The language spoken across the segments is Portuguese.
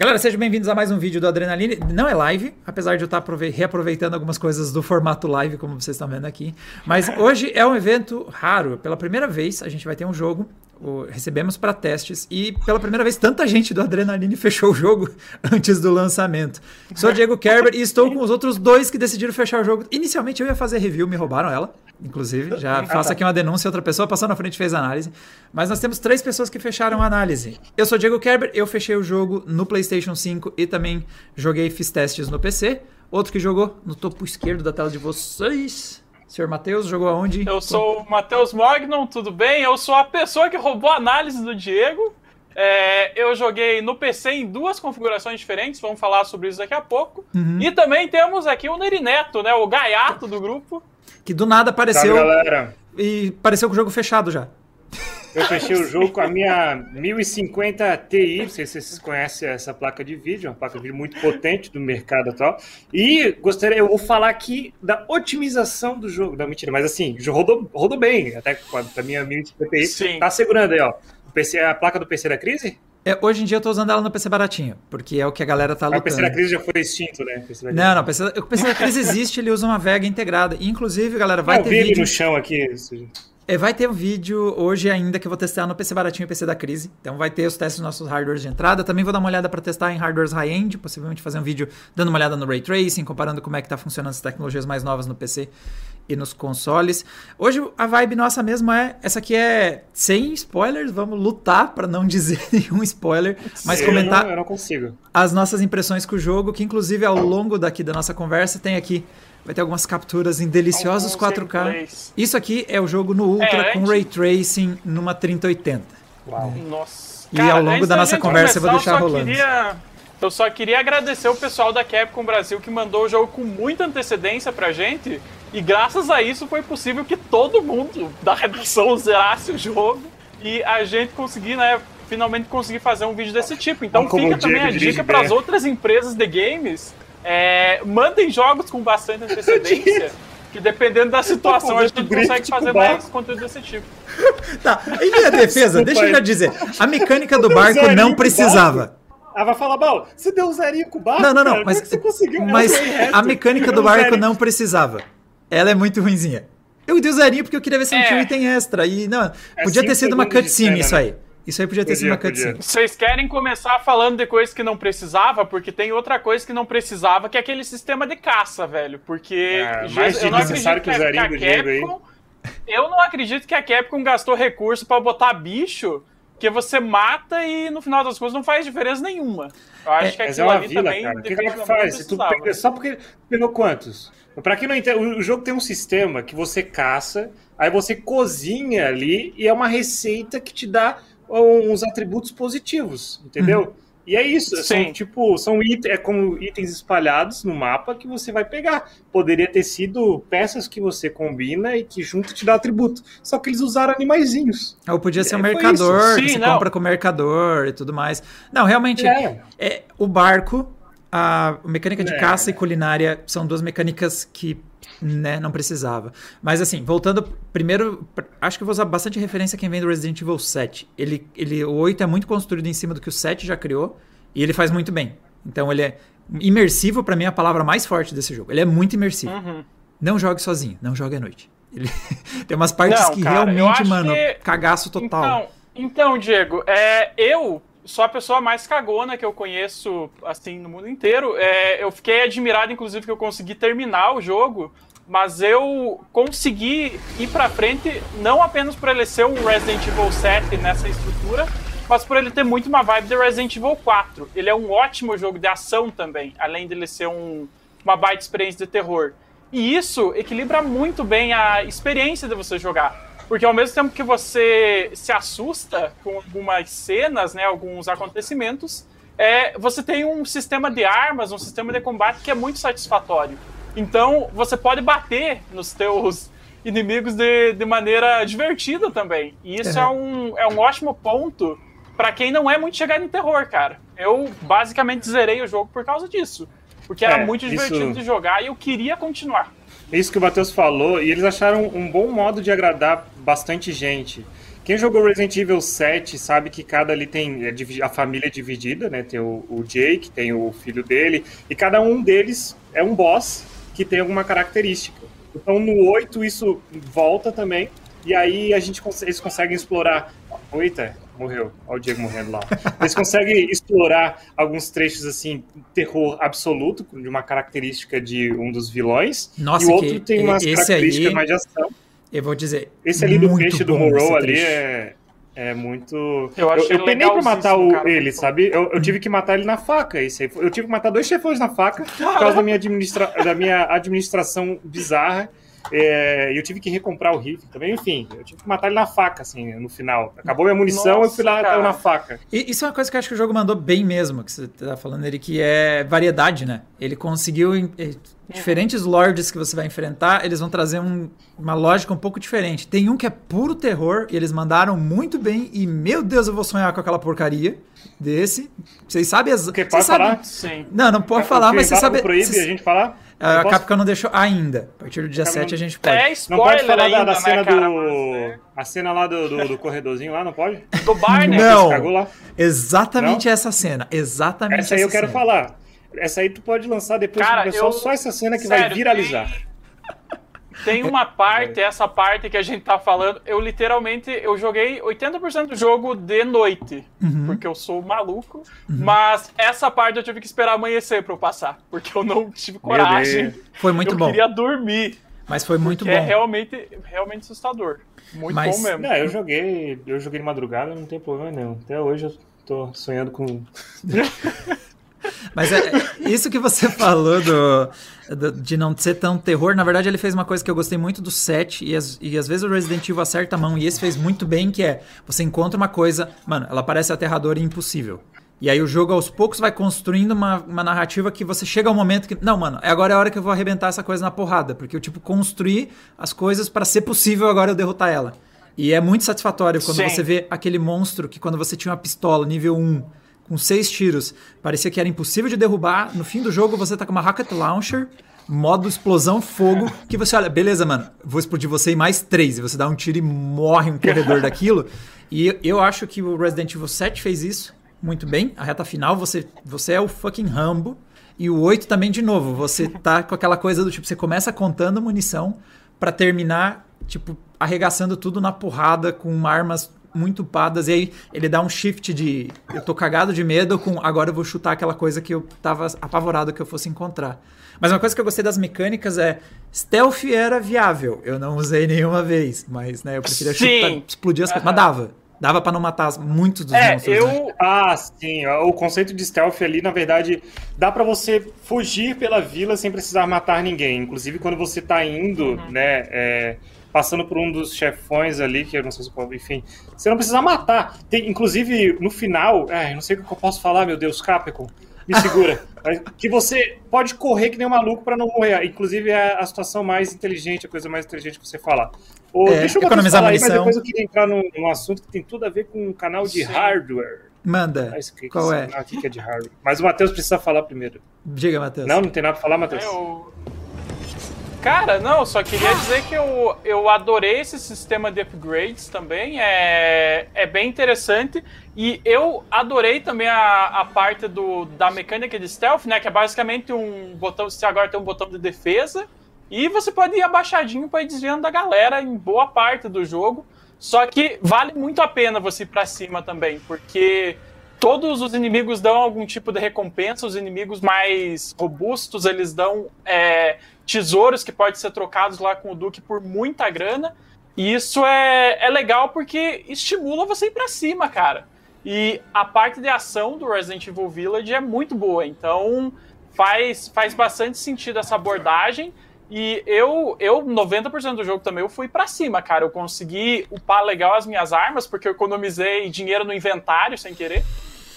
Galera, sejam bem-vindos a mais um vídeo do Adrenaline. Não é live, apesar de eu estar reaproveitando algumas coisas do formato live, como vocês estão vendo aqui. Mas hoje é um evento raro. Pela primeira vez, a gente vai ter um jogo. Recebemos para testes e pela primeira vez tanta gente do Adrenaline fechou o jogo antes do lançamento. Sou Diego Kerber e estou com os outros dois que decidiram fechar o jogo. Inicialmente eu ia fazer review, me roubaram ela inclusive. Já faço aqui uma denúncia, outra pessoa passou na frente e fez análise. Mas nós temos três pessoas que fecharam a análise. Eu sou Diego Kerber, eu fechei o jogo no PlayStation 5 e também joguei e fiz testes no PC. Outro que jogou no topo esquerdo da tela de vocês. Senhor Matheus, jogou aonde? Eu sou o Matheus Mognon, tudo bem? Eu sou a pessoa que roubou a análise do Diego. É, eu joguei no PC em duas configurações diferentes, vamos falar sobre isso daqui a pouco. Uhum. E também temos aqui o Nerineto, né, o gaiato do grupo que do nada apareceu. galera. E pareceu com o jogo fechado já. Eu fechei o jogo com a minha 1050 Ti, não sei se vocês conhecem essa placa de vídeo, uma placa de vídeo muito potente do mercado atual. E gostaria, eu vou falar aqui da otimização do jogo, da mentira, mas assim, rodou, rodou bem, até com a minha 1050 Ti. Sim. Tá segurando aí, ó. O PC, a placa do PC da crise? É, hoje em dia eu tô usando ela no PC baratinho, porque é o que a galera tá lutando. o PC da crise já foi extinto, né? Não, não, o PC, o PC da crise existe, ele usa uma Vega integrada. Inclusive, galera, vai ah, ter vídeo... no chão aqui. É, vai ter um vídeo hoje ainda que eu vou testar no PC baratinho e PC da crise. Então vai ter os testes dos nossos hardwares de entrada. Também vou dar uma olhada para testar em hardwares high-end, possivelmente fazer um vídeo dando uma olhada no ray tracing, comparando como é que tá funcionando as tecnologias mais novas no PC e nos consoles. Hoje a vibe nossa mesmo é, essa aqui é sem spoilers, vamos lutar para não dizer nenhum spoiler, mas comentar eu não consigo. as nossas impressões com o jogo, que inclusive ao longo daqui da nossa conversa tem aqui Vai ter algumas capturas em deliciosos 4K. Isso aqui é o jogo no Ultra é, com Ray Tracing numa 3080. Uau. Nossa. E Cara, ao longo da nossa conversa eu vou deixar eu rolando. Queria, eu só queria agradecer o pessoal da Capcom Brasil que mandou o jogo com muita antecedência pra gente. E graças a isso foi possível que todo mundo da redação zerasse o jogo e a gente conseguir, né, finalmente conseguir fazer um vídeo desse tipo. Então Como fica também a dica para as outras empresas de games é, mandem jogos com bastante antecedência. que dependendo da situação a gente consegue fazer mais conteúdo desse tipo. tá, em minha defesa, deixa eu já dizer. A mecânica do barco não precisava. Ah, vai falar, mal, você deu zerinho com o barco? Não, não, não, cara, mas, você conseguiu mas a mecânica do barco não precisava. Ela é muito ruinzinha. Eu dei o zerinho porque eu queria ver se não tinha um item extra. E não, é podia ter sido uma cutscene isso aí. Né? Isso aí podia ter podia, sido uma cutscene. Vocês querem começar falando de coisas que não precisava? Porque tem outra coisa que não precisava, que é aquele sistema de caça, velho. Porque é, mais eu não acredito que, a, que a Capcom, Eu não acredito que a Capcom gastou recurso para botar bicho que você mata e no final das contas não faz diferença nenhuma. Eu acho é, que aquilo é ali vila, também. O que, que, é que faz? Se tu pega, só porque pegou quantos? Pra quem não entende, o jogo tem um sistema que você caça, aí você cozinha ali e é uma receita que te dá uns atributos positivos, entendeu? Uhum. E é isso, Sim. são tipo, são it é como itens espalhados no mapa que você vai pegar. Poderia ter sido peças que você combina e que junto te dá atributo. Só que eles usaram animaizinhos. Ou podia ser um é, mercador, Sim, que você não. compra com o mercador e tudo mais. Não, realmente, é. é o barco, a mecânica de é. caça e culinária são duas mecânicas que né, não precisava. Mas assim, voltando, primeiro, acho que vou usar bastante referência quem vem do Resident Evil 7. Ele, ele, o 8 é muito construído em cima do que o 7 já criou, e ele faz muito bem. Então ele é imersivo, para mim é a palavra mais forte desse jogo. Ele é muito imersivo. Uhum. Não jogue sozinho, não jogue à noite. Ele... Tem umas partes não, que cara, realmente, mano, que... cagaço total. Então, então Diego, é, eu sou a pessoa mais cagona que eu conheço, assim, no mundo inteiro. É, eu fiquei admirado, inclusive, que eu consegui terminar o jogo mas eu consegui ir para frente não apenas por ele ser um Resident Evil 7 nessa estrutura, mas por ele ter muito uma vibe de Resident Evil 4. Ele é um ótimo jogo de ação também, além de ele ser um, uma baita experiência de terror. E isso equilibra muito bem a experiência de você jogar. Porque ao mesmo tempo que você se assusta com algumas cenas, né, alguns acontecimentos, é, você tem um sistema de armas, um sistema de combate que é muito satisfatório. Então, você pode bater nos teus inimigos de, de maneira divertida também. E isso é, é um, é um ótimo ponto para quem não é muito chegado em terror, cara. Eu basicamente zerei o jogo por causa disso. Porque era é, muito divertido isso... de jogar e eu queria continuar. Isso que o Matheus falou, e eles acharam um bom modo de agradar bastante gente. Quem jogou Resident Evil 7 sabe que cada ali tem é a família é dividida, né? Tem o, Jake, tem o filho dele, e cada um deles é um boss que tem alguma característica. Então no 8 isso volta também, e aí a gente eles conseguem explorar. Eita, morreu. Olha o Diego morrendo lá. Eles conseguem explorar alguns trechos assim, terror absoluto, de uma característica de um dos vilões. Nossa, e o outro tem umas características aí, mais de ação. Eu vou dizer. Esse ali do peixe do Morrow ali é, é muito. Eu, eu, eu penei pra matar o, cara, ele, sabe? Eu, eu, tive que matar ele na faca. Esse aí. Eu tive que matar dois chefões na faca por causa da minha, administra... da minha administração bizarra. É, eu tive que recomprar o rifle também, enfim, eu tive que matar ele na faca, assim, no final. Acabou minha munição, Nossa, eu fui lá cara. na faca. E isso é uma coisa que eu acho que o jogo mandou bem mesmo, que você tá falando ele, que é variedade, né? Ele conseguiu. Eh, diferentes lords que você vai enfrentar, eles vão trazer um, uma lógica um pouco diferente. Tem um que é puro terror, e eles mandaram muito bem, e meu Deus, eu vou sonhar com aquela porcaria desse. Vocês sabem as. Que pode falar? Sim. Não, não pode falar, mas você sabe. proíbe cês... a gente falar? A posso... Capcom não deixou ainda. A partir do dia 7 a gente pode. É spoiler não pode falar ainda, da, da cena né, cara, do. A cena lá do, do, do, corredorzinho lá, não pode? Do bar, né? Não. Exatamente não? essa cena. Exatamente essa aí essa eu quero cena. falar. Essa aí tu pode lançar depois cara, pro pessoal eu... só essa cena que Sério, vai viralizar. Tem... Tem uma parte, essa parte que a gente tá falando, eu literalmente, eu joguei 80% do jogo de noite, uhum. porque eu sou maluco, uhum. mas essa parte eu tive que esperar amanhecer para eu passar, porque eu não tive coragem. Foi muito eu bom. Eu queria dormir. Mas foi muito bom. É realmente, realmente assustador. Muito mas, bom mesmo. Não, eu joguei, eu joguei de madrugada, não tem problema não. Até hoje eu tô sonhando com Mas é, isso que você falou do, do, de não ser tão terror, na verdade ele fez uma coisa que eu gostei muito do 7, e, as, e às vezes o Resident Evil acerta a mão, e esse fez muito bem, que é, você encontra uma coisa, mano, ela parece aterradora e impossível. E aí o jogo aos poucos vai construindo uma, uma narrativa que você chega ao momento que. Não, mano, agora é a hora que eu vou arrebentar essa coisa na porrada. Porque eu, tipo, construí as coisas para ser possível agora eu derrotar ela. E é muito satisfatório quando Sim. você vê aquele monstro que quando você tinha uma pistola nível 1 com seis tiros. Parecia que era impossível de derrubar. No fim do jogo, você tá com uma Rocket Launcher, modo explosão fogo, que você olha, beleza, mano, vou explodir você e mais três. E você dá um tiro e morre um corredor daquilo. E eu acho que o Resident Evil 7 fez isso muito bem. A reta final, você, você é o fucking Rambo. E o 8 também, de novo, você tá com aquela coisa do tipo, você começa contando munição para terminar, tipo, arregaçando tudo na porrada com armas muito padas. E aí ele dá um shift de eu tô cagado de medo com agora eu vou chutar aquela coisa que eu tava apavorado que eu fosse encontrar. Mas uma coisa que eu gostei das mecânicas é stealth era viável. Eu não usei nenhuma vez, mas né, eu preferia chutar, explodir as coisas. Mas dava. Dava para não matar muitos dos é, monstros. Eu... Né? Ah, sim. O conceito de stealth ali, na verdade, dá para você fugir pela vila sem precisar matar ninguém. Inclusive, quando você tá indo, uhum. né? É passando por um dos chefões ali, que eu não sei se pode, enfim. Você não precisa matar. Tem, inclusive, no final, é, não sei o que eu posso falar, meu Deus, Capcom, me segura. que você pode correr que nem um maluco para não morrer. Inclusive, é a situação mais inteligente, a coisa mais inteligente que você falar. Ou, é, deixa eu economizar falar aí, mas depois eu queria entrar num, num, assunto que tem tudo a ver com um canal de Sim. hardware. Manda. Ah, Qual é? Aqui que é de hardware. Mas o Matheus precisa falar primeiro. Diga, Matheus. Não, não tem nada pra falar, Matheus. Eu... Cara, não, só queria dizer que eu, eu adorei esse sistema de upgrades também. É, é bem interessante. E eu adorei também a, a parte do, da mecânica de stealth, né? Que é basicamente um botão. Você agora tem um botão de defesa. E você pode ir abaixadinho para ir desviando da galera em boa parte do jogo. Só que vale muito a pena você ir pra cima também, porque todos os inimigos dão algum tipo de recompensa. Os inimigos mais robustos, eles dão é, tesouros que podem ser trocados lá com o Duque por muita grana. E isso é, é legal porque estimula você ir pra cima, cara. E a parte de ação do Resident Evil Village é muito boa. Então faz, faz bastante sentido essa abordagem. E eu, eu 90% do jogo também, eu fui para cima, cara. Eu consegui upar legal as minhas armas, porque eu economizei dinheiro no inventário sem querer.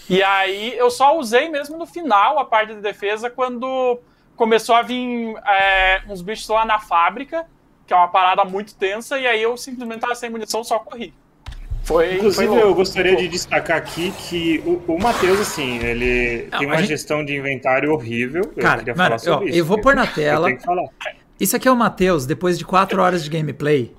E aí eu só usei mesmo no final a parte de defesa quando começou a vir é, uns bichos lá na fábrica, que é uma parada muito tensa, e aí eu simplesmente tava sem munição, só corri. Foi, Inclusive, foi eu gostaria de destacar aqui que o, o Matheus, assim, ele Não, tem uma gente... gestão de inventário horrível. Cara, eu, mano, ó, eu vou pôr na tela. Isso aqui é o Matheus, depois de 4 horas de gameplay.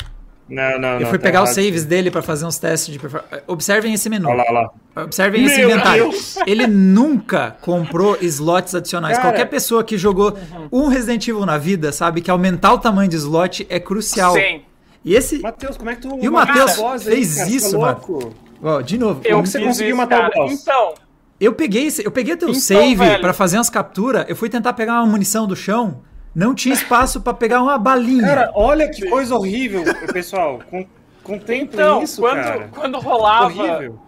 Não, não, Eu fui pegar os saves dele para fazer uns testes de performance. Observem esse menu. Olha lá, olha lá. Observem Meu esse inventário. Deus. Ele nunca comprou slots adicionais. Cara, Qualquer pessoa que jogou uhum. um Resident Evil na vida sabe que aumentar o tamanho de slot é crucial. Sim. E esse. Matheus, como é que tu. E o Matheus fez aí, isso, mano. Ó, de novo. Eu como você conseguiu matar cara. o boss? Então. Eu peguei, eu peguei teu então, save para fazer umas capturas. Eu fui tentar pegar uma munição do chão. Não tinha espaço para pegar uma balinha. Cara, olha que coisa horrível, pessoal. Contemplem então, isso, quando, cara. Quando rolava. Horrível.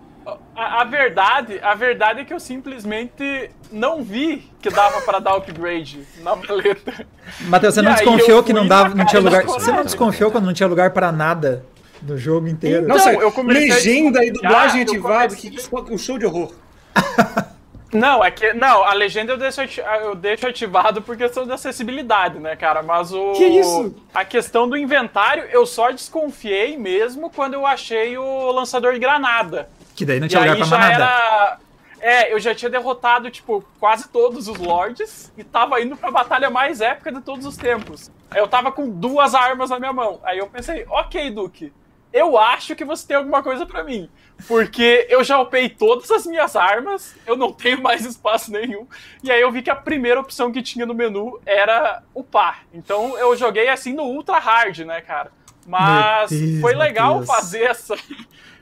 A, a, verdade, a verdade é que eu simplesmente não vi que dava para dar upgrade na maleta. Matheus, você e não desconfiou que não dava, não tinha lugar. Você não desconfiou quando não tinha lugar para nada no jogo inteiro? Então, Nossa, eu comecei legenda e dublagem ativada, que, que um show de horror. Não, é que. Não, a legenda eu deixo, eu deixo ativado por questão de acessibilidade, né, cara? Mas o. Que isso? A questão do inventário, eu só desconfiei mesmo quando eu achei o lançador de granada. Que daí não tinha e lugar pra nada. Era... É, eu já tinha derrotado, tipo, quase todos os lords e tava indo pra batalha mais épica de todos os tempos. Aí eu tava com duas armas na minha mão. Aí eu pensei, ok, Duke, eu acho que você tem alguma coisa para mim. Porque eu já upei todas as minhas armas, eu não tenho mais espaço nenhum. E aí eu vi que a primeira opção que tinha no menu era upar. Então eu joguei assim no ultra hard, né, cara? Mas Deus, foi legal fazer essa.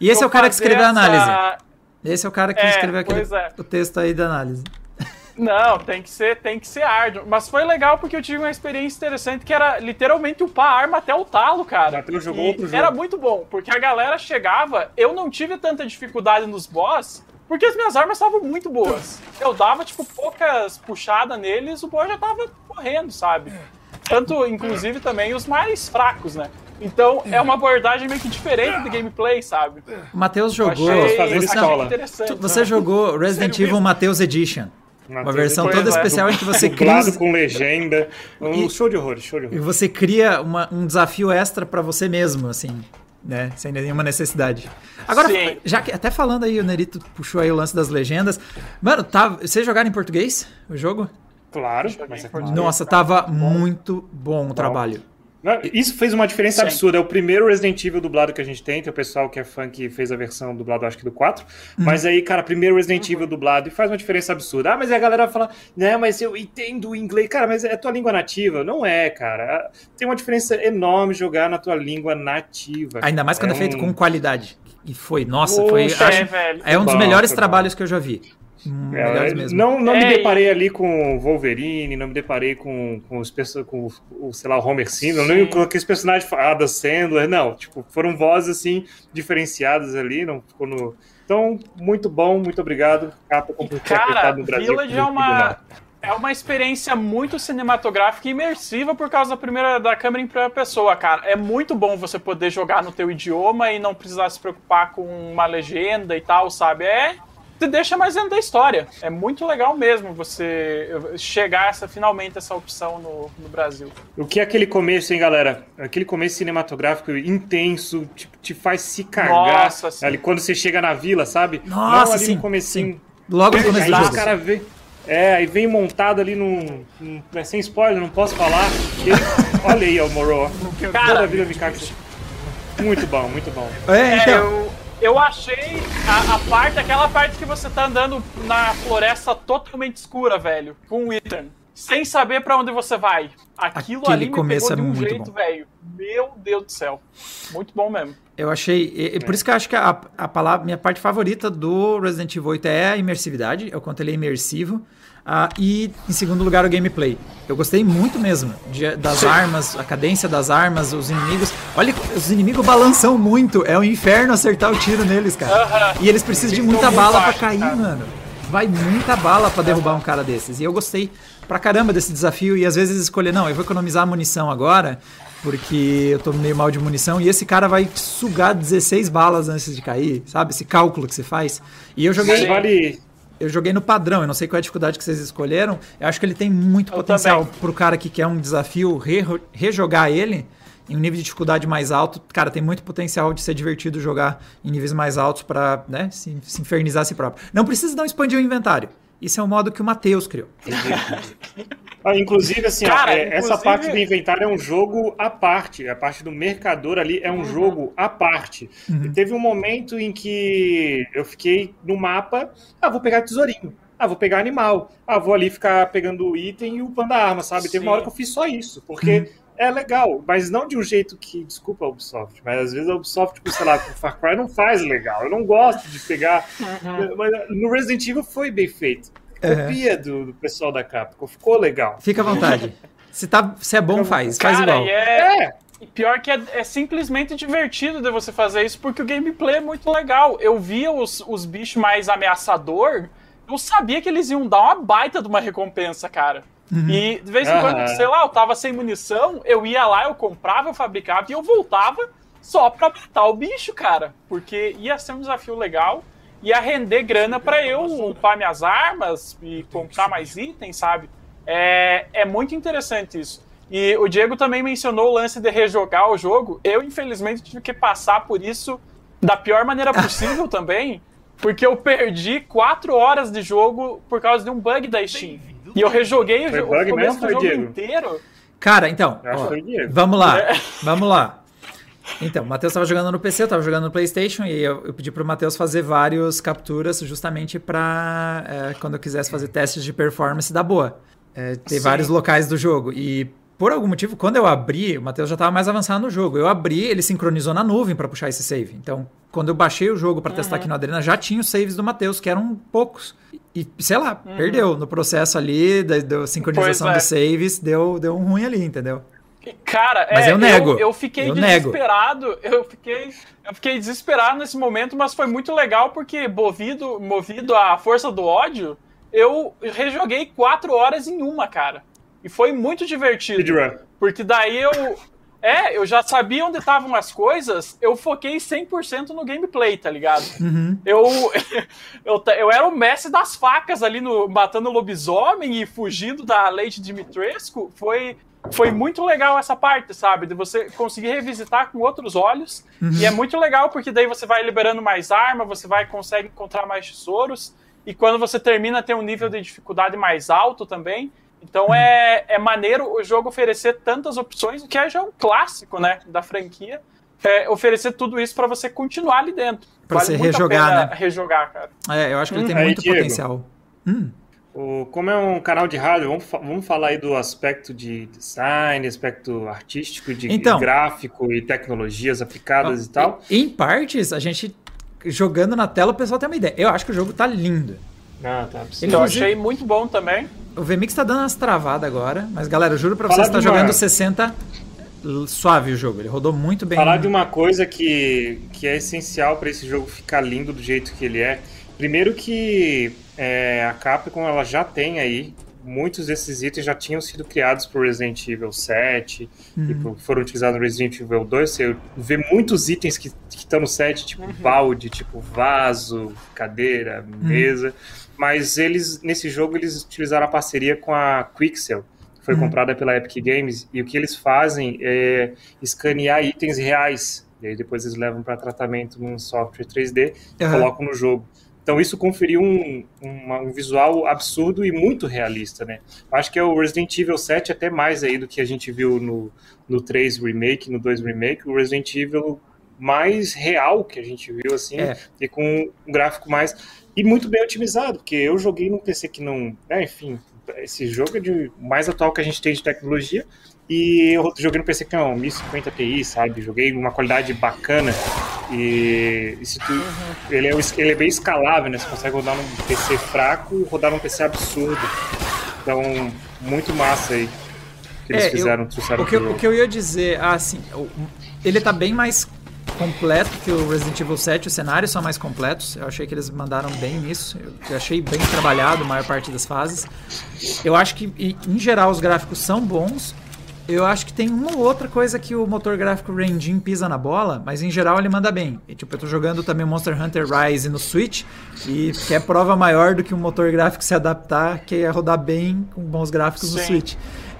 E esse é o cara que escreveu essa... a análise. Esse é o cara que é, escreveu aquele, é. o texto aí da análise. Não, tem que ser, tem que ser árduo. Mas foi legal porque eu tive uma experiência interessante que era literalmente upar a arma até o talo, cara. Bateu, jogou outro jogo. Era muito bom, porque a galera chegava, eu não tive tanta dificuldade nos boss, porque as minhas armas estavam muito boas. Eu dava, tipo, poucas puxadas neles, o boss já tava morrendo, sabe? Tanto, inclusive, também os mais fracos, né? Então é uma abordagem meio que diferente do gameplay, sabe? O Matheus jogou. Achei, você, você né? jogou Resident Evil Matheus Edition. Uma versão toda especial em que você cria. com legenda. Um e, show de horror, show de horror. E você cria uma, um desafio extra para você mesmo, assim, né? Sem nenhuma necessidade. Agora, Sim. já que até falando aí, o Nerito puxou aí o lance das legendas. Mano, tá, vocês jogaram em português o jogo? Claro, mas é claro. Nossa, tava muito bom o trabalho. Isso fez uma diferença Sim. absurda. É o primeiro Resident Evil dublado que a gente tem. Tem o pessoal que é fã que fez a versão dublada, acho que do 4. Hum. Mas aí, cara, primeiro Resident Evil dublado e faz uma diferença absurda. Ah, mas aí a galera fala, né, mas eu entendo o inglês. Cara, mas é tua língua nativa. Não é, cara. Tem uma diferença enorme jogar na tua língua nativa. Ainda mais quando é, é feito um... com qualidade. E foi, nossa, Poxa, foi. Acho, é, é um dos melhores trabalhos que eu já vi. Hum, é, não não é, me deparei ali com Wolverine, não me deparei com, com, os, com o, sei lá, o Homer Simpson, nem com aqueles personagens, Ada Sandler, não. Tipo, foram vozes, assim, diferenciadas ali, não ficou no... Então, muito bom, muito obrigado, Capa, por ter Cara, no Brasil. Village é uma, é uma experiência muito cinematográfica e imersiva por causa da primeira da câmera em primeira pessoa, cara. É muito bom você poder jogar no teu idioma e não precisar se preocupar com uma legenda e tal, sabe? É te deixa mais dentro da história. É muito legal mesmo você chegar essa, finalmente essa opção no, no Brasil. O que é aquele começo, hein, galera? Aquele começo cinematográfico intenso, tipo, te faz se cagar. Nossa, sim. Ali, quando você chega na vila, sabe? Nossa, Não ali sim, no comecinho. Sim. Logo no começo do jogo. Cara vê, é, aí vem montado ali num, num. É sem spoiler, não posso falar. Ele, olha aí, o Moro. Toda a vida me caga. Muito bom, muito bom. É, então. É, eu achei a, a, parte, aquela parte que você tá andando na floresta totalmente escura, velho, com o Ethan, sem saber para onde você vai. Aquilo Aquele ali me começo pegou de um jeito, velho. Meu Deus do céu. Muito bom mesmo. Eu achei. E, por isso que eu acho que a, a palavra, minha parte favorita do Resident Evil 8 é a imersividade. É o quanto ele é imersivo. Uh, e em segundo lugar o gameplay. Eu gostei muito mesmo de, das Sim. armas, a cadência das armas, os inimigos. Olha, os inimigos balançam muito. É um inferno acertar o tiro neles, cara. Uh -huh. E eles precisam de muita bala para cair, cara. mano. Vai muita bala para derrubar um cara desses. E eu gostei pra caramba desse desafio. E às vezes escolher, não, eu vou economizar munição agora, porque eu tô meio mal de munição. E esse cara vai sugar 16 balas antes de cair, sabe? Esse cálculo que você faz. E eu joguei. Vale, eu joguei no padrão, eu não sei qual é a dificuldade que vocês escolheram. Eu acho que ele tem muito eu potencial também. pro cara que quer um desafio re rejogar ele em um nível de dificuldade mais alto. Cara, tem muito potencial de ser divertido jogar em níveis mais altos para né, se, se infernizar a si próprio. Não precisa não expandir o inventário. Isso é o modo que o Matheus criou. ah, inclusive, assim, Cara, ó, é, inclusive... essa parte do inventário é um jogo à parte. A parte do mercador ali é um uhum. jogo à parte. Uhum. Teve um momento em que eu fiquei no mapa, ah, vou pegar tesourinho. Ah, vou pegar animal. Ah, vou ali ficar pegando o item e upando a arma, sabe? Sim. Teve uma hora que eu fiz só isso, porque uhum. É legal, mas não de um jeito que, desculpa a Ubisoft, mas às vezes a Ubisoft, tipo, sei lá, com Far Cry não faz legal. Eu não gosto de pegar. Uhum. Mas no Resident Evil foi bem feito. Copia uhum. do, do, pessoal da Capcom, ficou legal. Fica à vontade. Se, tá, se é bom, faz. Cara, faz igual. É, é. Pior que é, é, simplesmente divertido de você fazer isso, porque o gameplay é muito legal. Eu via os, os bichos mais ameaçador eu sabia que eles iam dar uma baita de uma recompensa, cara. Uhum. E de vez em quando, uhum. sei lá, eu tava sem munição, eu ia lá, eu comprava, eu fabricava e eu voltava só pra matar o bicho, cara. Porque ia ser um desafio legal, ia render grana para eu upar minhas armas e comprar mais itens, sabe? É, é muito interessante isso. E o Diego também mencionou o lance de rejogar o jogo. Eu, infelizmente, tive que passar por isso da pior maneira possível também. Porque eu perdi 4 horas de jogo por causa de um bug da Steam. E eu rejoguei foi o, bug o começo mesmo, do jogo Diego? inteiro. Cara, então, ó, vamos lá, é. vamos lá. Então, o Matheus estava jogando no PC, eu estava jogando no PlayStation e eu, eu pedi para o Matheus fazer várias capturas justamente para é, quando eu quisesse fazer testes de performance da boa. É, ter Sim. vários locais do jogo. E por algum motivo, quando eu abri, o Matheus já estava mais avançado no jogo. Eu abri, ele sincronizou na nuvem para puxar esse save. Então, quando eu baixei o jogo para uhum. testar aqui no Adrena, já tinha os saves do Matheus, que eram poucos. E, sei lá, uhum. perdeu. No processo ali da, da sincronização é. dos saves, deu, deu um ruim ali, entendeu? Cara, mas é, eu nego. Eu, eu fiquei eu desesperado. Nego. Eu fiquei, eu fiquei desesperado nesse momento, mas foi muito legal porque movido, movido à força do ódio, eu rejoguei quatro horas em uma, cara. E foi muito divertido. Porque daí eu. É, eu já sabia onde estavam as coisas, eu foquei 100% no gameplay, tá ligado? Uhum. Eu, eu, eu era o mestre das facas ali, no, matando lobisomem e fugindo da Lady Dimitrescu. Foi, foi muito legal essa parte, sabe? De você conseguir revisitar com outros olhos. Uhum. E é muito legal porque daí você vai liberando mais arma, você vai consegue encontrar mais tesouros. E quando você termina, tem um nível de dificuldade mais alto também. Então é, é maneiro o jogo oferecer tantas opções, que é já um clássico, né, da franquia. É oferecer tudo isso para você continuar ali dentro. Para vale você rejogar, né? Rejogar, cara. É, eu acho que ele hum. tem muito aí, potencial. Hum. O, como é um canal de rádio, vamos, vamos falar aí do aspecto de design, aspecto artístico, de então, gráfico e tecnologias aplicadas e tal. Em partes, a gente jogando na tela, o pessoal tem uma ideia. Eu acho que o jogo tá lindo. Ah, tá. Eu achei muito bom também. O VMix tá dando umas travadas agora, mas galera, eu juro pra vocês, tá jogando 60 suave o jogo, ele rodou muito bem. Falar de uma coisa que, que é essencial para esse jogo ficar lindo do jeito que ele é. Primeiro que é, a Capcom ela já tem aí muitos desses itens já tinham sido criados por Resident Evil 7 uhum. e foram utilizados no Resident Evil 2. Você vê muitos itens que estão no set, tipo uhum. balde, tipo vaso, cadeira, uhum. mesa. Uhum mas eles, nesse jogo, eles utilizaram a parceria com a Quixel, que foi uhum. comprada pela Epic Games, e o que eles fazem é escanear itens reais, e aí depois eles levam para tratamento num software 3D e uhum. colocam no jogo. Então isso conferiu um, um, um, visual absurdo e muito realista, né? Acho que é o Resident Evil 7 até mais aí do que a gente viu no, no 3 Remake, no 2 Remake, o Resident Evil mais real que a gente viu, assim, é. e com um gráfico mais e muito bem otimizado, porque eu joguei num PC que não. Né, enfim, esse jogo é de mais atual que a gente tem de tecnologia. E eu joguei no PC que é um 1050 Ti, sabe? Joguei uma qualidade bacana. E, e tu, uhum. ele, é, ele é bem escalável, né? Você consegue rodar num PC fraco e rodar num PC absurdo. Então, muito massa aí que eles é, fizeram. Eu, o, que, o que eu ia dizer, ah, assim, ele tá bem mais completo que o Resident Evil 7, os cenários são mais completos. Eu achei que eles mandaram bem nisso. Eu achei bem trabalhado a maior parte das fases. Eu acho que, em geral, os gráficos são bons. Eu acho que tem uma ou outra coisa que o motor gráfico Engine pisa na bola, mas em geral ele manda bem. E, tipo, eu tô jogando também Monster Hunter Rise no Switch, e que é prova maior do que um motor gráfico se adaptar, que é rodar bem com bons gráficos Sim. no Switch.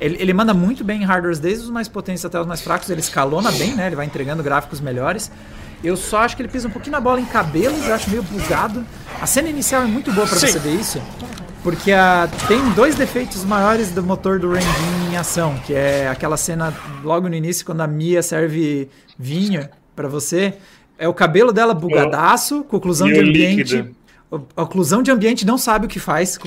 Ele, ele manda muito bem em hardwares, desde os mais potentes até os mais fracos. Ele escalona bem, né? Ele vai entregando gráficos melhores. Eu só acho que ele pisa um pouquinho na bola em cabelos, eu acho meio bugado. A cena inicial é muito boa para você ver isso. Porque a, tem dois defeitos maiores do motor do Range em ação, que é aquela cena logo no início, quando a Mia serve vinho para você. É o cabelo dela bugadaço, com oclusão de ambiente. Líquido a oclusão de ambiente não sabe o que faz,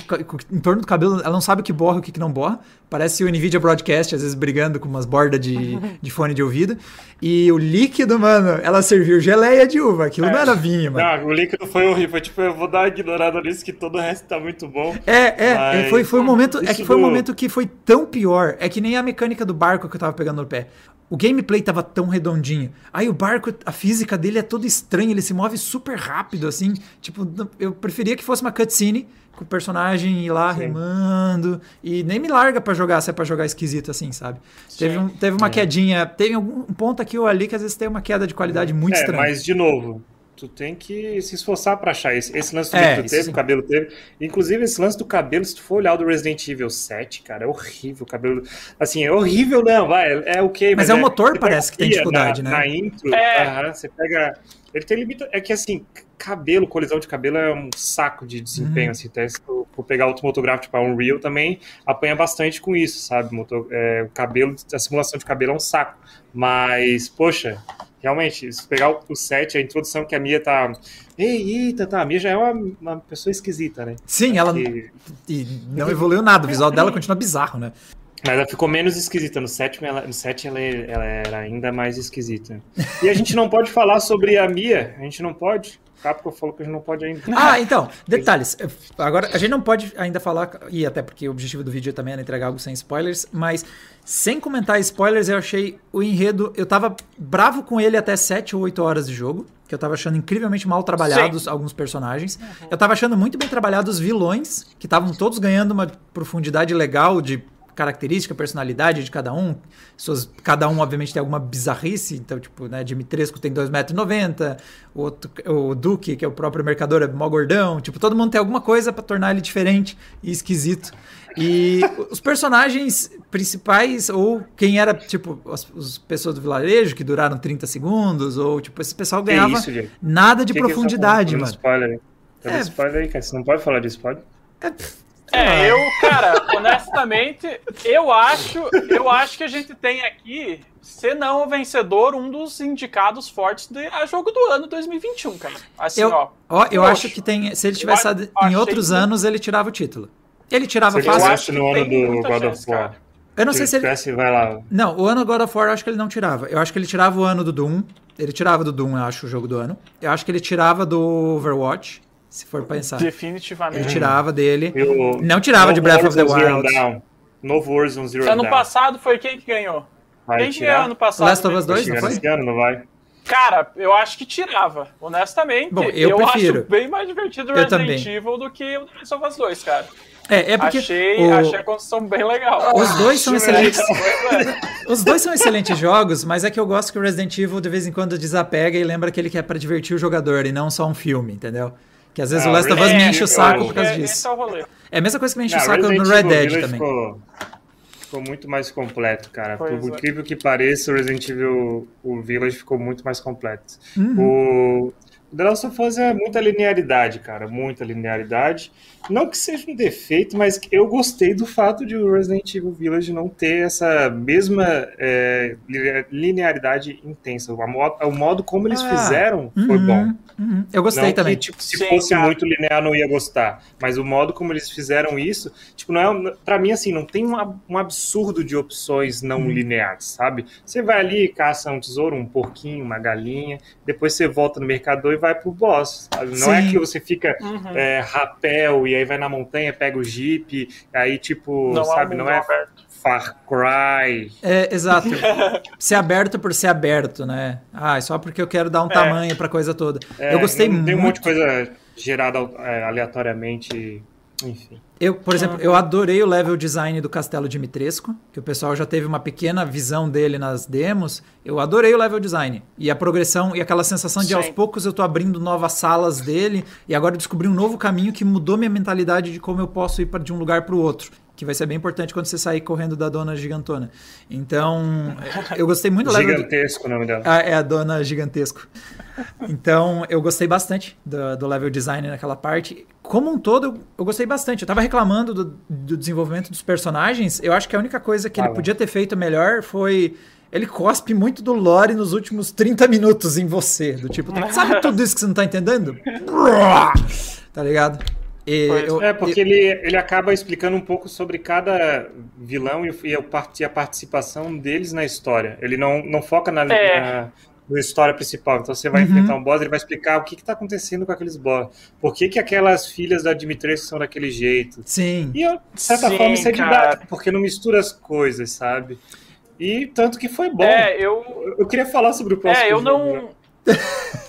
em torno do cabelo, ela não sabe o que borra e o que não borra. Parece o NVIDIA Broadcast, às vezes brigando com umas bordas de, de fone de ouvido. E o líquido, mano, ela serviu geleia de uva, aquilo é. não era vinho, mano. Não, o líquido foi horrível, foi tipo, eu vou dar uma ignorada nisso que todo o resto tá muito bom. É, é, é foi, foi um momento, é que foi um momento que foi tão pior, é que nem a mecânica do barco que eu tava pegando no pé. O gameplay tava tão redondinho. Aí o barco, a física dele é toda estranha, ele se move super rápido, assim. Tipo, eu preferia que fosse uma cutscene com o personagem ir lá Sim. remando. E nem me larga para jogar, se é pra jogar esquisito assim, sabe? Teve, um, teve uma é. quedinha, teve algum ponto aqui ou ali que às vezes tem uma queda de qualidade muito é, estranha. Mas, de novo, tu tem que se esforçar para achar esse, esse lance do é, que tu teve, sim. o cabelo teve. Inclusive, esse lance do cabelo, se tu for olhar o do Resident Evil 7, cara, é horrível o cabelo. Assim, é horrível, não, vai, é, é ok. Mas, mas é o motor, parece que tem dificuldade, na, né? Na intro, é. uh -huh, você pega. Ele tem limite. É que assim, cabelo, colisão de cabelo é um saco de desempenho, uhum. assim, até se tu for pegar outro motográfico, tipo a Unreal também apanha bastante com isso, sabe? Motor, é, o cabelo, a simulação de cabelo é um saco. Mas, poxa, realmente, se pegar o, set, a introdução que a Mia tá. Ei, eita, tá. A Mia já é uma, uma pessoa esquisita, né? Sim, ela. Que... E não evoluiu nada, o visual dela continua bizarro, né? Mas ela ficou menos esquisita. No sétimo, ela, no 7 ela, ela era ainda mais esquisita. E a gente não pode falar sobre a Mia, a gente não pode. Capcom falou que a gente não pode ainda. Ah, então, detalhes. Agora, a gente não pode ainda falar, e até porque o objetivo do vídeo também era entregar algo sem spoilers, mas sem comentar spoilers, eu achei o enredo. Eu tava bravo com ele até 7 ou 8 horas de jogo, que eu tava achando incrivelmente mal trabalhados Sim. alguns personagens. Uhum. Eu tava achando muito bem trabalhados os vilões, que estavam todos ganhando uma profundidade legal de característica, personalidade de cada um. Suas, cada um, obviamente, tem alguma bizarrice. Então, tipo, né, Dimitrescu tem 2,90m, o, outro, o Duque, que é o próprio mercador, é mó gordão. Tipo, todo mundo tem alguma coisa para tornar ele diferente e esquisito. E os personagens principais, ou quem era, tipo, as, as, pessoas do vilarejo, que duraram 30 segundos, ou, tipo, esse pessoal ganhava isso, nada de que profundidade, que mano. Spoiler? Tá é, spoiler aí, cara. Você não pode falar de spoiler? É, é, eu, cara, honestamente, eu acho, eu acho que a gente tem aqui, se não o vencedor, um dos indicados fortes de a jogo do ano 2021, cara. Assim, eu, ó. ó eu, eu acho que tem, se ele tivesse em outros que... anos, ele tirava o título. Ele tirava fácil. Eu acho no ano do God of War. Eu não se sei se ele. Vai lá. Não, o ano God of War eu acho que ele não tirava. Eu acho que ele tirava o ano do Doom. Ele tirava do Doom, eu acho, o jogo do ano. Eu acho que ele tirava do Overwatch se for pensar. Definitivamente. Ele tirava dele. Eu, não tirava de Breath of the Wild. Down. Novo Warzone Zero Ano Down. passado foi quem que ganhou? Vai quem tirar? ganhou ano passado? Last of Us 2, não foi? Esse ano, não vai? Cara, eu acho que tirava, honestamente. Bom, eu, eu prefiro. acho bem mais divertido o Resident Evil do que o The Last of Us 2, cara. É, é porque. Achei, o... achei a construção bem legal. Os dois são excelentes. Os dois são excelentes jogos, mas é que eu gosto que o Resident Evil de vez em quando desapega e lembra que ele quer para divertir o jogador e não só um filme, entendeu? Que às vezes ah, o Last of Us me enche o saco por causa disso. É, é a mesma coisa que me enche não, o saco Resident no Red Dead também. Ficou, ficou, muito mais completo, cara. Pois por é. incrível que pareça, o Resident Evil o Village ficou muito mais completo. Uhum. O The Last of Us é muita linearidade, cara. Muita linearidade. Não que seja um defeito, mas eu gostei do fato de o Resident Evil Village não ter essa mesma é, linearidade intensa. O modo, o modo como eles ah, fizeram foi uhum, bom. Uhum. Eu gostei não também. Que, tipo, se Sim, fosse cara. muito linear, não ia gostar. Mas o modo como eles fizeram isso, tipo, não é. Pra mim, assim, não tem um, um absurdo de opções não uhum. lineares, sabe? Você vai ali, caça um tesouro, um porquinho, uma galinha, depois você volta no mercador e vai pro boss. Sabe? Não é Sim. é que você fica uhum. é, rapel e aí vai na montanha, pega o jeep, aí tipo, não sabe, não é aberto. Far Cry. É, exato. ser aberto por ser aberto, né? Ah, é só porque eu quero dar um é. tamanho pra coisa toda. É, eu gostei muito. Tem um monte de coisa gerada é, aleatoriamente enfim. Eu, por exemplo, eu adorei o level design do Castelo Dimitrescu, que o pessoal já teve uma pequena visão dele nas demos. Eu adorei o level design. E a progressão e aquela sensação de Sim. aos poucos eu tô abrindo novas salas dele e agora eu descobri um novo caminho que mudou minha mentalidade de como eu posso ir de um lugar para o outro. Que vai ser bem importante quando você sair correndo da dona gigantona. Então, eu gostei muito do level. Gigantesco o nome dela. Ah, é a dona gigantesco. Então, eu gostei bastante do, do, level design naquela parte. Como um todo, eu gostei bastante. Eu tava reclamando do, do desenvolvimento dos personagens. Eu acho que a única coisa que ah, ele podia ter feito melhor foi ele cospe muito do lore nos últimos 30 minutos em você. Do tipo, sabe tudo isso que você não tá entendendo? tá ligado? E, eu, é, porque eu... ele, ele acaba explicando um pouco sobre cada vilão e, e, a participação deles na história. Ele não, não foca na, é. na, na história principal. Então você vai uhum. enfrentar um boss, ele vai explicar o que está acontecendo com aqueles boss. Por que, que aquelas filhas da Dimitrescu são daquele jeito. Sim. E de certa Sim, forma isso é didático, porque não mistura as coisas, sabe? E tanto que foi bom. É, eu. Eu queria falar sobre o próximo. É, eu jogo, não. Né?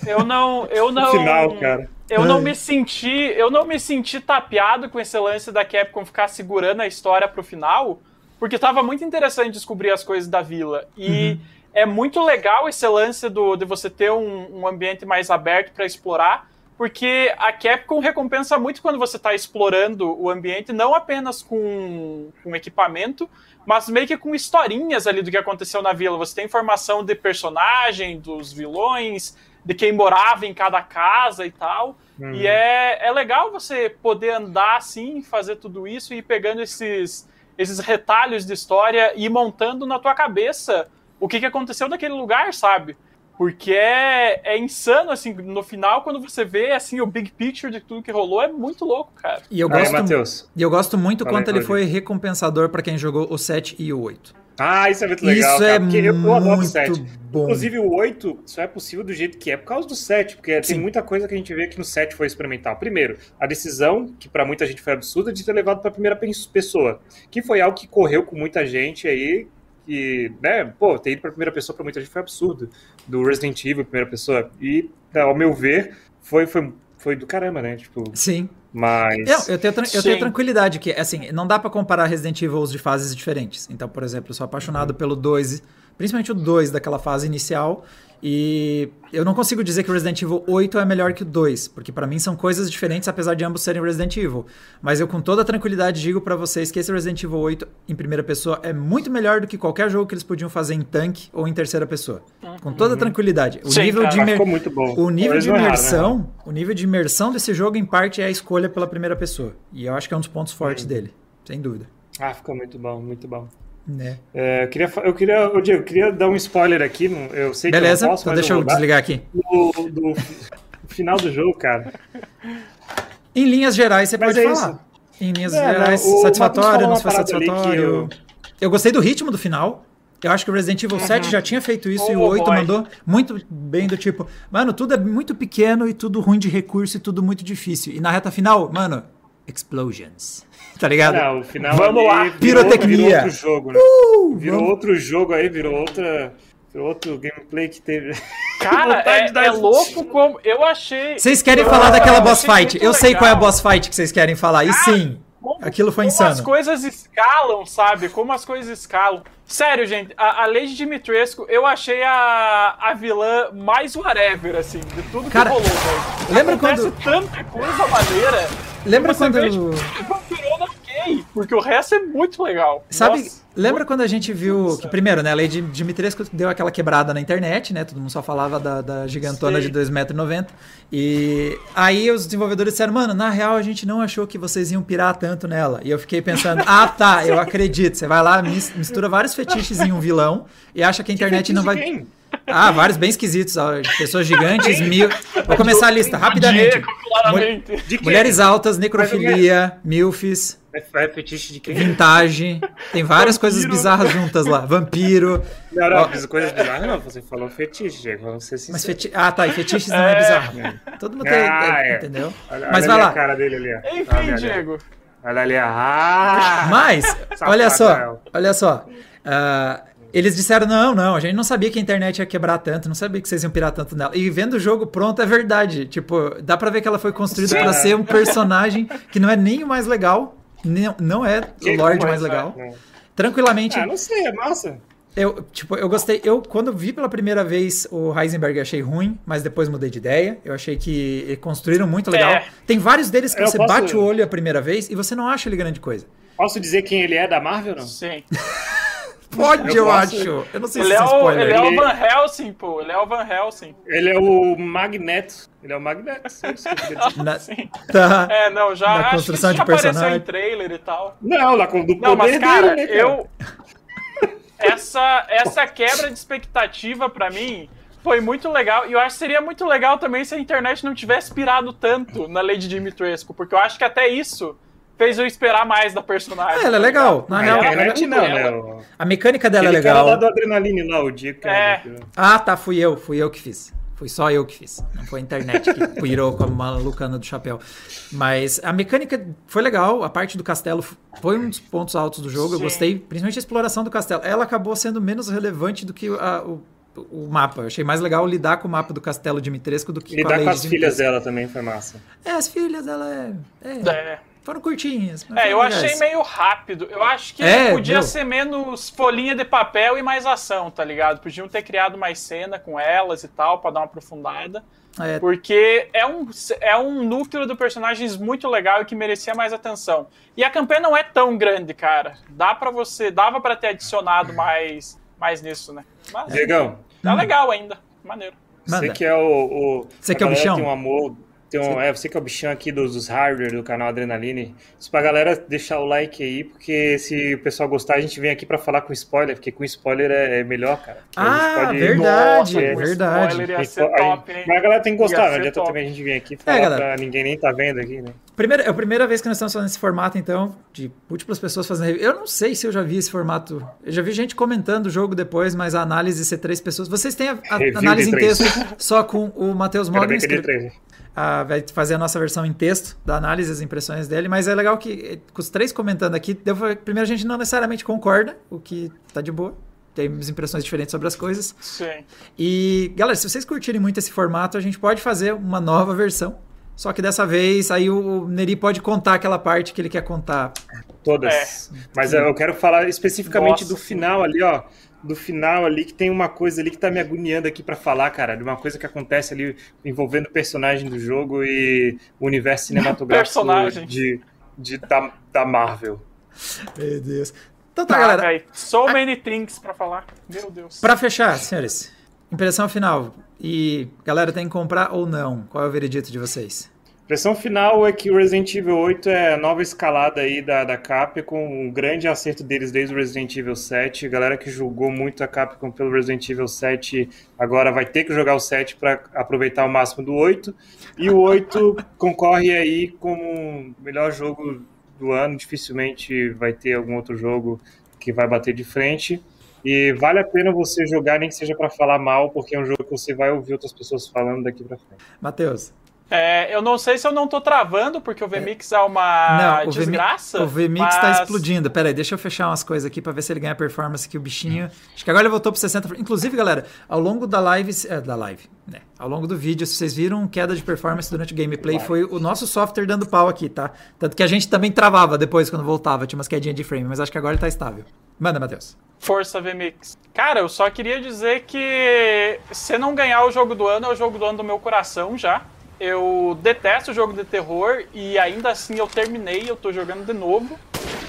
Eu não. Eu não. final, cara. Eu não me senti. Eu não me senti tapeado com esse lance da Capcom ficar segurando a história pro final. Porque tava muito interessante descobrir as coisas da vila. E uhum. é muito legal esse lance do, de você ter um, um ambiente mais aberto para explorar porque a Capcom recompensa muito quando você está explorando o ambiente, não apenas com, com equipamento, mas meio que com historinhas ali do que aconteceu na vila. Você tem informação de personagem, dos vilões, de quem morava em cada casa e tal. Uhum. E é, é legal você poder andar assim, fazer tudo isso e ir pegando esses, esses retalhos de história e montando na tua cabeça o que, que aconteceu naquele lugar, sabe? Porque é, é insano, assim, no final, quando você vê, assim, o big picture de tudo que rolou, é muito louco, cara. E eu gosto, Aí, e eu gosto muito Fala quanto ele foi recompensador para quem jogou o 7 e o 8. Ah, isso é muito legal, Isso cara, é muito eu adoro o 7. Bom. Inclusive, o 8 só é possível do jeito que é por causa do 7, porque Sim. tem muita coisa que a gente vê que no 7 foi experimental. Primeiro, a decisão, que para muita gente foi absurda, de ter levado para primeira pessoa, que foi algo que correu com muita gente aí, que, né, pô, ter ido pra primeira pessoa pra muita gente foi absurdo. Do Resident Evil, primeira pessoa. E, ao meu ver, foi, foi, foi do caramba, né? Tipo. Sim. Mas. Eu, eu, tenho, eu tenho tranquilidade que, assim, não dá para comparar Resident Evil de fases diferentes. Então, por exemplo, eu sou apaixonado uhum. pelo 2, principalmente o 2 daquela fase inicial. E eu não consigo dizer que o Resident Evil 8 é melhor que o 2, porque para mim são coisas diferentes, apesar de ambos serem Resident Evil. Mas eu com toda tranquilidade digo para vocês que esse Resident Evil 8 em primeira pessoa é muito melhor do que qualquer jogo que eles podiam fazer em tanque ou em terceira pessoa. Com toda uhum. tranquilidade. O Sim, nível cara, de imer... muito bom. O nível de imersão, né? o nível de imersão desse jogo em parte é a escolha pela primeira pessoa. E eu acho que é um dos pontos fortes uhum. dele, sem dúvida. Ah, ficou muito bom, muito bom. Né? É, eu queria, eu queria, eu, Diego, eu queria dar um spoiler aqui. Eu sei Beleza, que eu não posso, então deixa eu, desligar aqui. Do, do, final do jogo, cara. Em linhas gerais, você mas pode é falar. Isso. Em linhas é, gerais, não, satisfatório, não foi satisfatório. Eu... eu... gostei do ritmo do final. Eu acho que o Resident Evil uhum. 7 já tinha feito isso oh, e o 8 boy. mandou muito bem do tipo, mano, tudo é muito pequeno e tudo ruim de recurso e tudo muito difícil. E na reta final, mano, explosions tá ligado? Não, o final Vamos lá, virou, pirotecnia. Virou outro jogo, né? Uh, virou vamos. outro jogo aí, virou outra. Outro gameplay que teve. Cara, é, é louco como. Eu achei. Vocês querem eu, falar daquela boss fight? Eu sei qual é a boss fight que vocês querem falar. E sim, como, aquilo foi como insano. Como as coisas escalam, sabe? Como as coisas escalam. Sério, gente, a, a Lady Dimitrescu, eu achei a, a vilã mais whatever, assim, de tudo Cara, que rolou, velho. Lembra Acontece quando... tanta coisa maneira. Lembra quando... Vê, tipo, porque o resto é muito legal. Sabe, Nossa, lembra quando a gente viu que, primeiro, né, a Lady Dimitrescu deu aquela quebrada na internet, né, todo mundo só falava da, da gigantona Sim. de 2,90m, e aí os desenvolvedores disseram, mano, na real a gente não achou que vocês iam pirar tanto nela, e eu fiquei pensando, ah, tá, eu acredito, você vai lá, mistura vários fetiches em um vilão, e acha que a internet que não vai... Quem? Ah, vários bem esquisitos. Pessoas gigantes, mil. Vou começar a lista rapidamente. Mulheres altas, necrofilia, milfs. É, é fetiche de quem? Vintage. Tem várias coisas bizarras juntas lá. Vampiro. Não, não, Ó, coisas bizarras não. Você falou fetiche, Diego. Vamos ser Mas feti... Ah, tá. E fetiches não é, é bizarro. É. Todo mundo tem. Ah, é. Entendeu? Olha, Mas olha vai lá. a cara dele ali. Enfim, olha, Diego. Olha ali. Ah! Mas, olha só. Olha só. Uh, eles disseram: não, não, a gente não sabia que a internet ia quebrar tanto, não sabia que vocês iam pirar tanto nela. E vendo o jogo pronto, é verdade. Tipo, dá pra ver que ela foi construída para ser um personagem que não é nem o mais legal, não, não é o Lorde mais legal. É, Tranquilamente. Ah, não sei, é massa. Eu, tipo, eu gostei. Eu, quando vi pela primeira vez o Heisenberg, achei ruim, mas depois mudei de ideia. Eu achei que construíram muito legal. É. Tem vários deles que eu você posso... bate o olho a primeira vez e você não acha ele grande coisa. Posso dizer quem ele é da Marvel, não? Sim. Pode, eu, eu acho. Eu não sei ele se é, é spoiler. Ele é o Van Helsing, pô. Ele é o Van Helsing. Ele é o Magneto. Ele é o Magneto. Na, tá, é, não, já na construção de personagem. em trailer e tal. Não, lá com do Não, mas cara, dele, né, cara, eu essa essa quebra de expectativa para mim foi muito legal. E eu acho que seria muito legal também se a internet não tivesse pirado tanto na Lady Dimitrescu, porque eu acho que até isso fez eu esperar mais da personagem. É, ela é legal. Na real, a internet não, né? A mecânica dela Aquele é legal. Cara lá do Adrenaline lá, o dia que é. Ah, tá, fui eu, fui eu que fiz. Fui só eu que fiz. Não foi a internet que pirou com a malucana do chapéu. Mas a mecânica foi legal. A parte do castelo foi um dos pontos altos do jogo. Sim. Eu gostei, principalmente a exploração do castelo. Ela acabou sendo menos relevante do que a, o, o mapa. Eu achei mais legal lidar com o mapa do castelo Dimitrescu do que lidar com a Lady com as filhas dela também foi massa. É, as filhas dela é. é. é. Foram curtinhas. É, eu achei meio rápido. Eu acho que é, podia meu. ser menos folhinha de papel e mais ação, tá ligado? Podiam ter criado mais cena com elas e tal, para dar uma aprofundada. É. Porque é um, é um núcleo de personagens muito legal e que merecia mais atenção. E a campanha não é tão grande, cara. Dá para você, dava para ter adicionado mais, mais nisso, né? Mas, Diegão. Tá legal ainda. Maneiro. Você que é o. o você que é o bichão? Tem um amor tem um, é, você que é o bichão aqui dos, dos hardware do canal Adrenaline. Isso pra galera deixar o like aí, porque se o pessoal gostar, a gente vem aqui pra falar com spoiler, porque com spoiler é, é melhor, cara. Ah, pode... verdade, Nossa, é, verdade. Spoiler ia ser top, hein? Mas a galera tem que gostar, não adianta também a gente vir aqui falar é, pra ninguém nem tá vendo aqui, né? Primeira, é a primeira vez que nós estamos fazendo esse formato, então, de múltiplas pessoas fazendo review. Eu não sei se eu já vi esse formato. Eu já vi gente comentando o jogo depois, mas a análise ser três pessoas. Vocês têm a, a análise em texto só com o Matheus Mogli a, vai fazer a nossa versão em texto da análise, as impressões dele, mas é legal que com os três comentando aqui, deu, primeiro a gente não necessariamente concorda, o que tá de boa. Temos impressões diferentes sobre as coisas. Sim. E, galera, se vocês curtirem muito esse formato, a gente pode fazer uma nova versão. Só que dessa vez, aí o Neri pode contar aquela parte que ele quer contar. Todas. É. Mas eu quero falar especificamente Nossa. do final ali, ó do final ali que tem uma coisa ali que tá me agoniando aqui para falar, cara, de uma coisa que acontece ali envolvendo o personagem do jogo e o universo cinematográfico de, de, da, da Marvel. Meu Deus. Então tá, tá galera. Véio, so many things para falar. Meu Deus. Para fechar, senhores, impressão final. E galera, tem que comprar ou não? Qual é o veredito de vocês? Impressão final é que o Resident Evil 8 é a nova escalada aí da, da Capcom, um grande acerto deles desde o Resident Evil 7. A galera que julgou muito a Capcom pelo Resident Evil 7 agora vai ter que jogar o 7 para aproveitar o máximo do 8. E o 8 concorre aí como o melhor jogo do ano. Dificilmente vai ter algum outro jogo que vai bater de frente. E vale a pena você jogar, nem que seja para falar mal, porque é um jogo que você vai ouvir outras pessoas falando daqui para frente. Matheus. É, eu não sei se eu não tô travando, porque o VMix é uma não, desgraça. O VMix mas... tá explodindo. Pera aí, deixa eu fechar umas coisas aqui pra ver se ele ganha performance que o bichinho. Acho que agora ele voltou pro 60%. Inclusive, galera, ao longo da live. É, da live, né? Ao longo do vídeo, se vocês viram queda de performance durante o gameplay, foi o nosso software dando pau aqui, tá? Tanto que a gente também travava depois quando voltava, tinha umas quedinhas de frame, mas acho que agora ele tá estável. Manda, Matheus. Força VMix. Cara, eu só queria dizer que se não ganhar o jogo do ano, é o jogo do ano do meu coração já eu detesto o jogo de terror e ainda assim eu terminei, eu tô jogando de novo.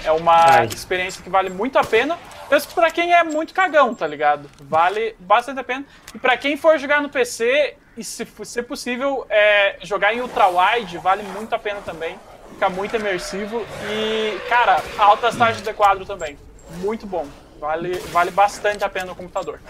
É uma Ai. experiência que vale muito a pena. Mesmo pra quem é muito cagão, tá ligado? Vale bastante a pena. E pra quem for jogar no PC, e se for possível, é, jogar em ultra wide, vale muito a pena também. Fica muito imersivo. E, cara, altas taxas de quadro também. Muito bom. Vale, vale bastante a pena no computador.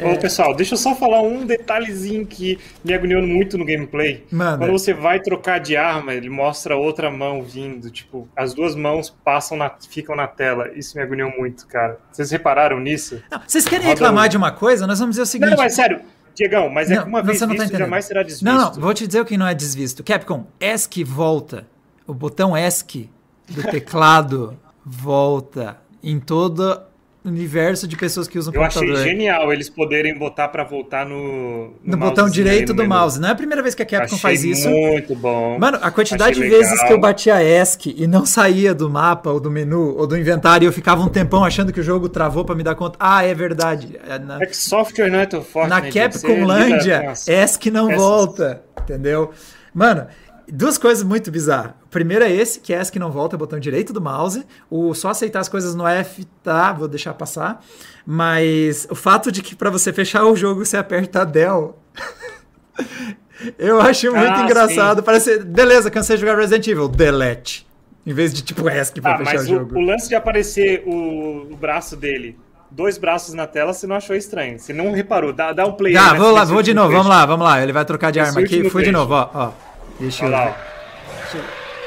É... Ô, pessoal, deixa eu só falar um detalhezinho que me agoniou muito no gameplay. Mano. Quando você vai trocar de arma, ele mostra outra mão vindo. Tipo, as duas mãos passam na, ficam na tela. Isso me agoniou muito, cara. Vocês repararam nisso? Não, vocês querem Roda reclamar um... de uma coisa? Nós vamos dizer o seguinte. Não, mas sério. Diegão, mas é não, é que uma vez tá visto, tá jamais será desvisto. Não, não, vou te dizer o que não é desvisto. Capcom, ESC volta. O botão ESC do teclado volta em toda universo de pessoas que usam eu computador. Eu achei genial eles poderem botar para voltar no no, no botão direito do mouse. Não é a primeira vez que a Capcom achei faz isso. Muito bom. Mano, a quantidade achei de vezes legal. que eu batia ESC e não saía do mapa ou do menu ou do inventário, eu ficava um tempão achando que o jogo travou para me dar conta. Ah, é verdade. É, na, é que software não é tão forte. Na né, Capcom Lândia, ESC não volta, entendeu? Mano, duas coisas muito bizarras. primeiro é esse, que é esse que não volta, é o botão direito do mouse. O só aceitar as coisas no F, tá, vou deixar passar. Mas o fato de que para você fechar o jogo você aperta Del. Eu acho muito ah, engraçado. Sim. Parece, beleza, cansei de jogar Resident Evil, delete. Em vez de tipo ESC pra ah, fechar mas o jogo. O lance de aparecer o, o braço dele dois braços na tela, você não achou estranho. Você não reparou. Dá, dá um play. Ah, vou lá, vou de novo, vamos lá, vamos lá. Ele vai trocar de arma aqui. Fui de novo, ó. ó. Deixa eu. Lá,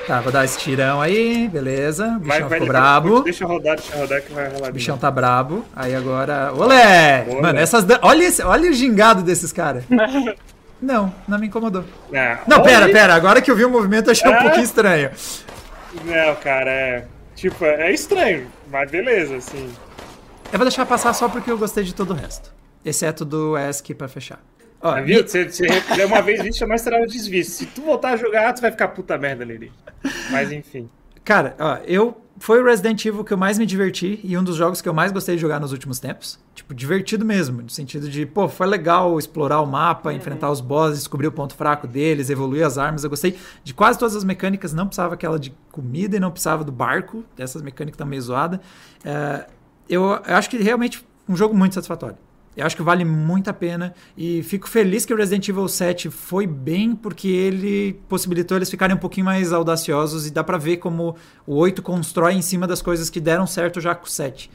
Tá, vou dar esse tirão aí, beleza. O bichão vai, vai, ficou brabo. Deixa eu rodar, deixa eu rodar que vai rolar. O bichão tá brabo. Aí agora. Olé! Mano, essas. Olha, esse... Olha o gingado desses caras. não, não me incomodou. É. Não, pera, pera. Agora que eu vi o movimento, eu achei é. um pouquinho estranho. Não, cara, é. Tipo, é estranho, mas beleza, assim. Eu vou deixar passar só porque eu gostei de todo o resto. Exceto do ESC pra fechar. Ó, viu? Você, você uma vez visto, mais será desvisto. Se tu voltar a jogar, tu vai ficar puta merda, Lili. Mas enfim. Cara, ó, eu. Foi o Resident Evil que eu mais me diverti e um dos jogos que eu mais gostei de jogar nos últimos tempos. Tipo, divertido mesmo, no sentido de, pô, foi legal explorar o mapa, uhum. enfrentar os bosses, descobrir o ponto fraco deles, evoluir as armas. Eu gostei de quase todas as mecânicas, não precisava aquela de comida e não precisava do barco, dessas mecânicas tá meio zoada. Uh, eu, eu acho que realmente um jogo muito satisfatório. Eu acho que vale muito a pena e fico feliz que o Resident Evil 7 foi bem porque ele possibilitou eles ficarem um pouquinho mais audaciosos e dá para ver como o 8 constrói em cima das coisas que deram certo já com o 7.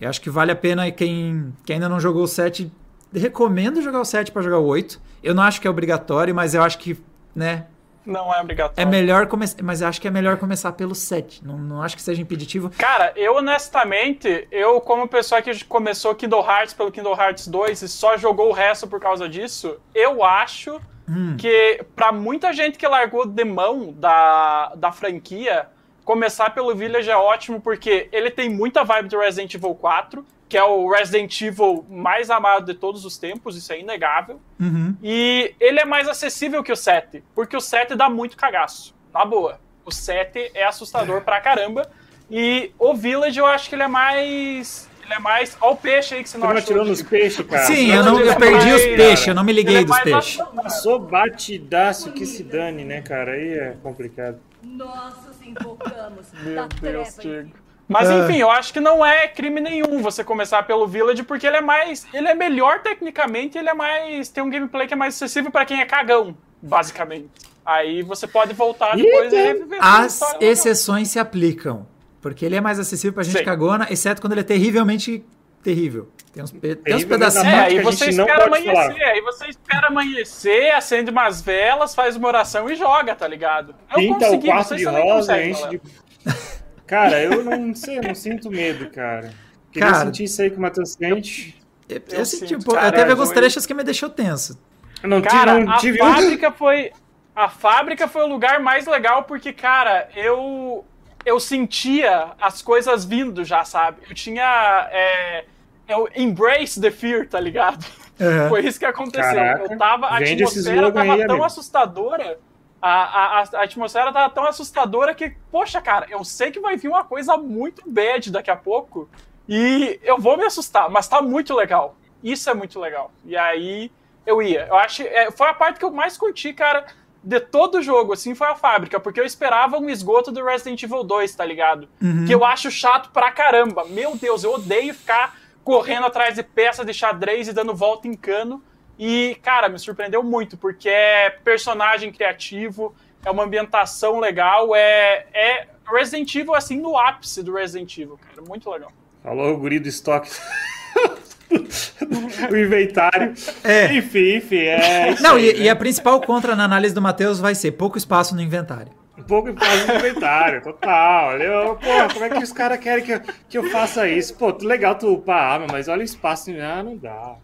Eu acho que vale a pena quem, quem ainda não jogou o 7, recomendo jogar o 7 para jogar o 8. Eu não acho que é obrigatório, mas eu acho que, né, não é obrigatório. É melhor começar, mas acho que é melhor começar pelo 7. Não, não acho que seja impeditivo. Cara, eu honestamente, eu como pessoa que começou Kingdom Hearts pelo Kingdom Hearts 2 e só jogou o resto por causa disso, eu acho hum. que para muita gente que largou de mão da, da franquia, começar pelo Village é ótimo porque ele tem muita vibe do Resident Evil 4 que é o Resident Evil mais amado de todos os tempos, isso é inegável. Uhum. E ele é mais acessível que o 7, porque o 7 dá muito cagaço, na boa. O 7 é assustador pra caramba. E o Village eu acho que ele é mais. Ele é mais. Olha o peixe aí que você não achou. tirou nos peixes, cara. Sim, eu, não, eu perdi os peixes, eu não me liguei é dos peixes. Passou batidaço que se dane, né, cara? Aí é complicado. Nós invocamos. Meu Deus, Diego. Mas é. enfim, eu acho que não é crime nenhum você começar pelo Village, porque ele é mais. Ele é melhor tecnicamente, ele é mais. Tem um gameplay que é mais acessível para quem é cagão, basicamente. Aí você pode voltar depois e, e reviver. As exceções se aplicam. Porque ele é mais acessível pra gente Sim. cagona, exceto quando ele é terrivelmente terrível. Tem uns, pe tem uns pedacinhos. É, aí você espera amanhecer, aí você espera amanhecer, acende umas velas, faz uma oração e joga, tá ligado? Eu Pinta consegui, o quarto de rosa, enche de... Cara, eu não sei, eu não sinto medo, cara. Queria cara, sentir isso aí que o Matheus sente. Eu, eu, eu senti um pouco. Teve alguns trechos que me deixou tenso. Não, cara, não tive... a fábrica foi. A fábrica foi o lugar mais legal porque, cara, eu. Eu sentia as coisas vindo já, sabe? Eu tinha. É, eu embrace the fear, tá ligado? Uhum. Foi isso que aconteceu. Caraca, eu tava. A atmosfera tava aí, tão amigo. assustadora a, a, a atmosfera tá tão assustadora que, poxa, cara, eu sei que vai vir uma coisa muito bad daqui a pouco e eu vou me assustar, mas tá muito legal. Isso é muito legal. E aí eu ia. Eu acho. É, foi a parte que eu mais curti, cara, de todo o jogo, assim, foi a fábrica, porque eu esperava um esgoto do Resident Evil 2, tá ligado? Uhum. Que eu acho chato pra caramba. Meu Deus, eu odeio ficar correndo atrás de peças de xadrez e dando volta em cano. E, cara, me surpreendeu muito, porque é personagem criativo, é uma ambientação legal, é, é Resident Evil, assim, no ápice do Resident Evil, cara. Muito legal. Falou o guri do estoque. o inventário. É. Enfim, enfim. É Não, aí, e, né? e, a principal contra na análise do Matheus vai ser pouco espaço no inventário. Um pouco espaço no inventário, total. Eu, pô, como é que os caras querem que eu, que eu faça isso? Pô, legal tu upar a arma, mas olha o espaço. Ah, não dá.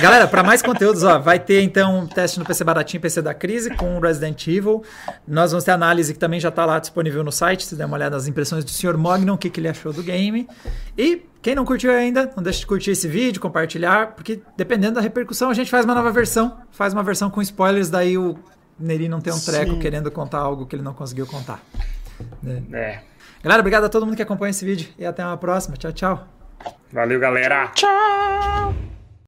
Galera, para mais conteúdos, ó, vai ter então um teste no PC Baratinho, PC da Crise, com Resident Evil. Nós vamos ter análise que também já está lá disponível no site. Se der uma olhada nas impressões do Sr. Mognon, o que, que ele achou do game. E quem não curtiu ainda, não deixe de curtir esse vídeo, compartilhar, porque dependendo da repercussão, a gente faz uma nova versão. Faz uma versão com spoilers, daí o Neri não tem um treco Sim. querendo contar algo que ele não conseguiu contar. Né? É. Galera, obrigado a todo mundo que acompanha esse vídeo e até uma próxima. Tchau, tchau. Valeu, galera. Tchau.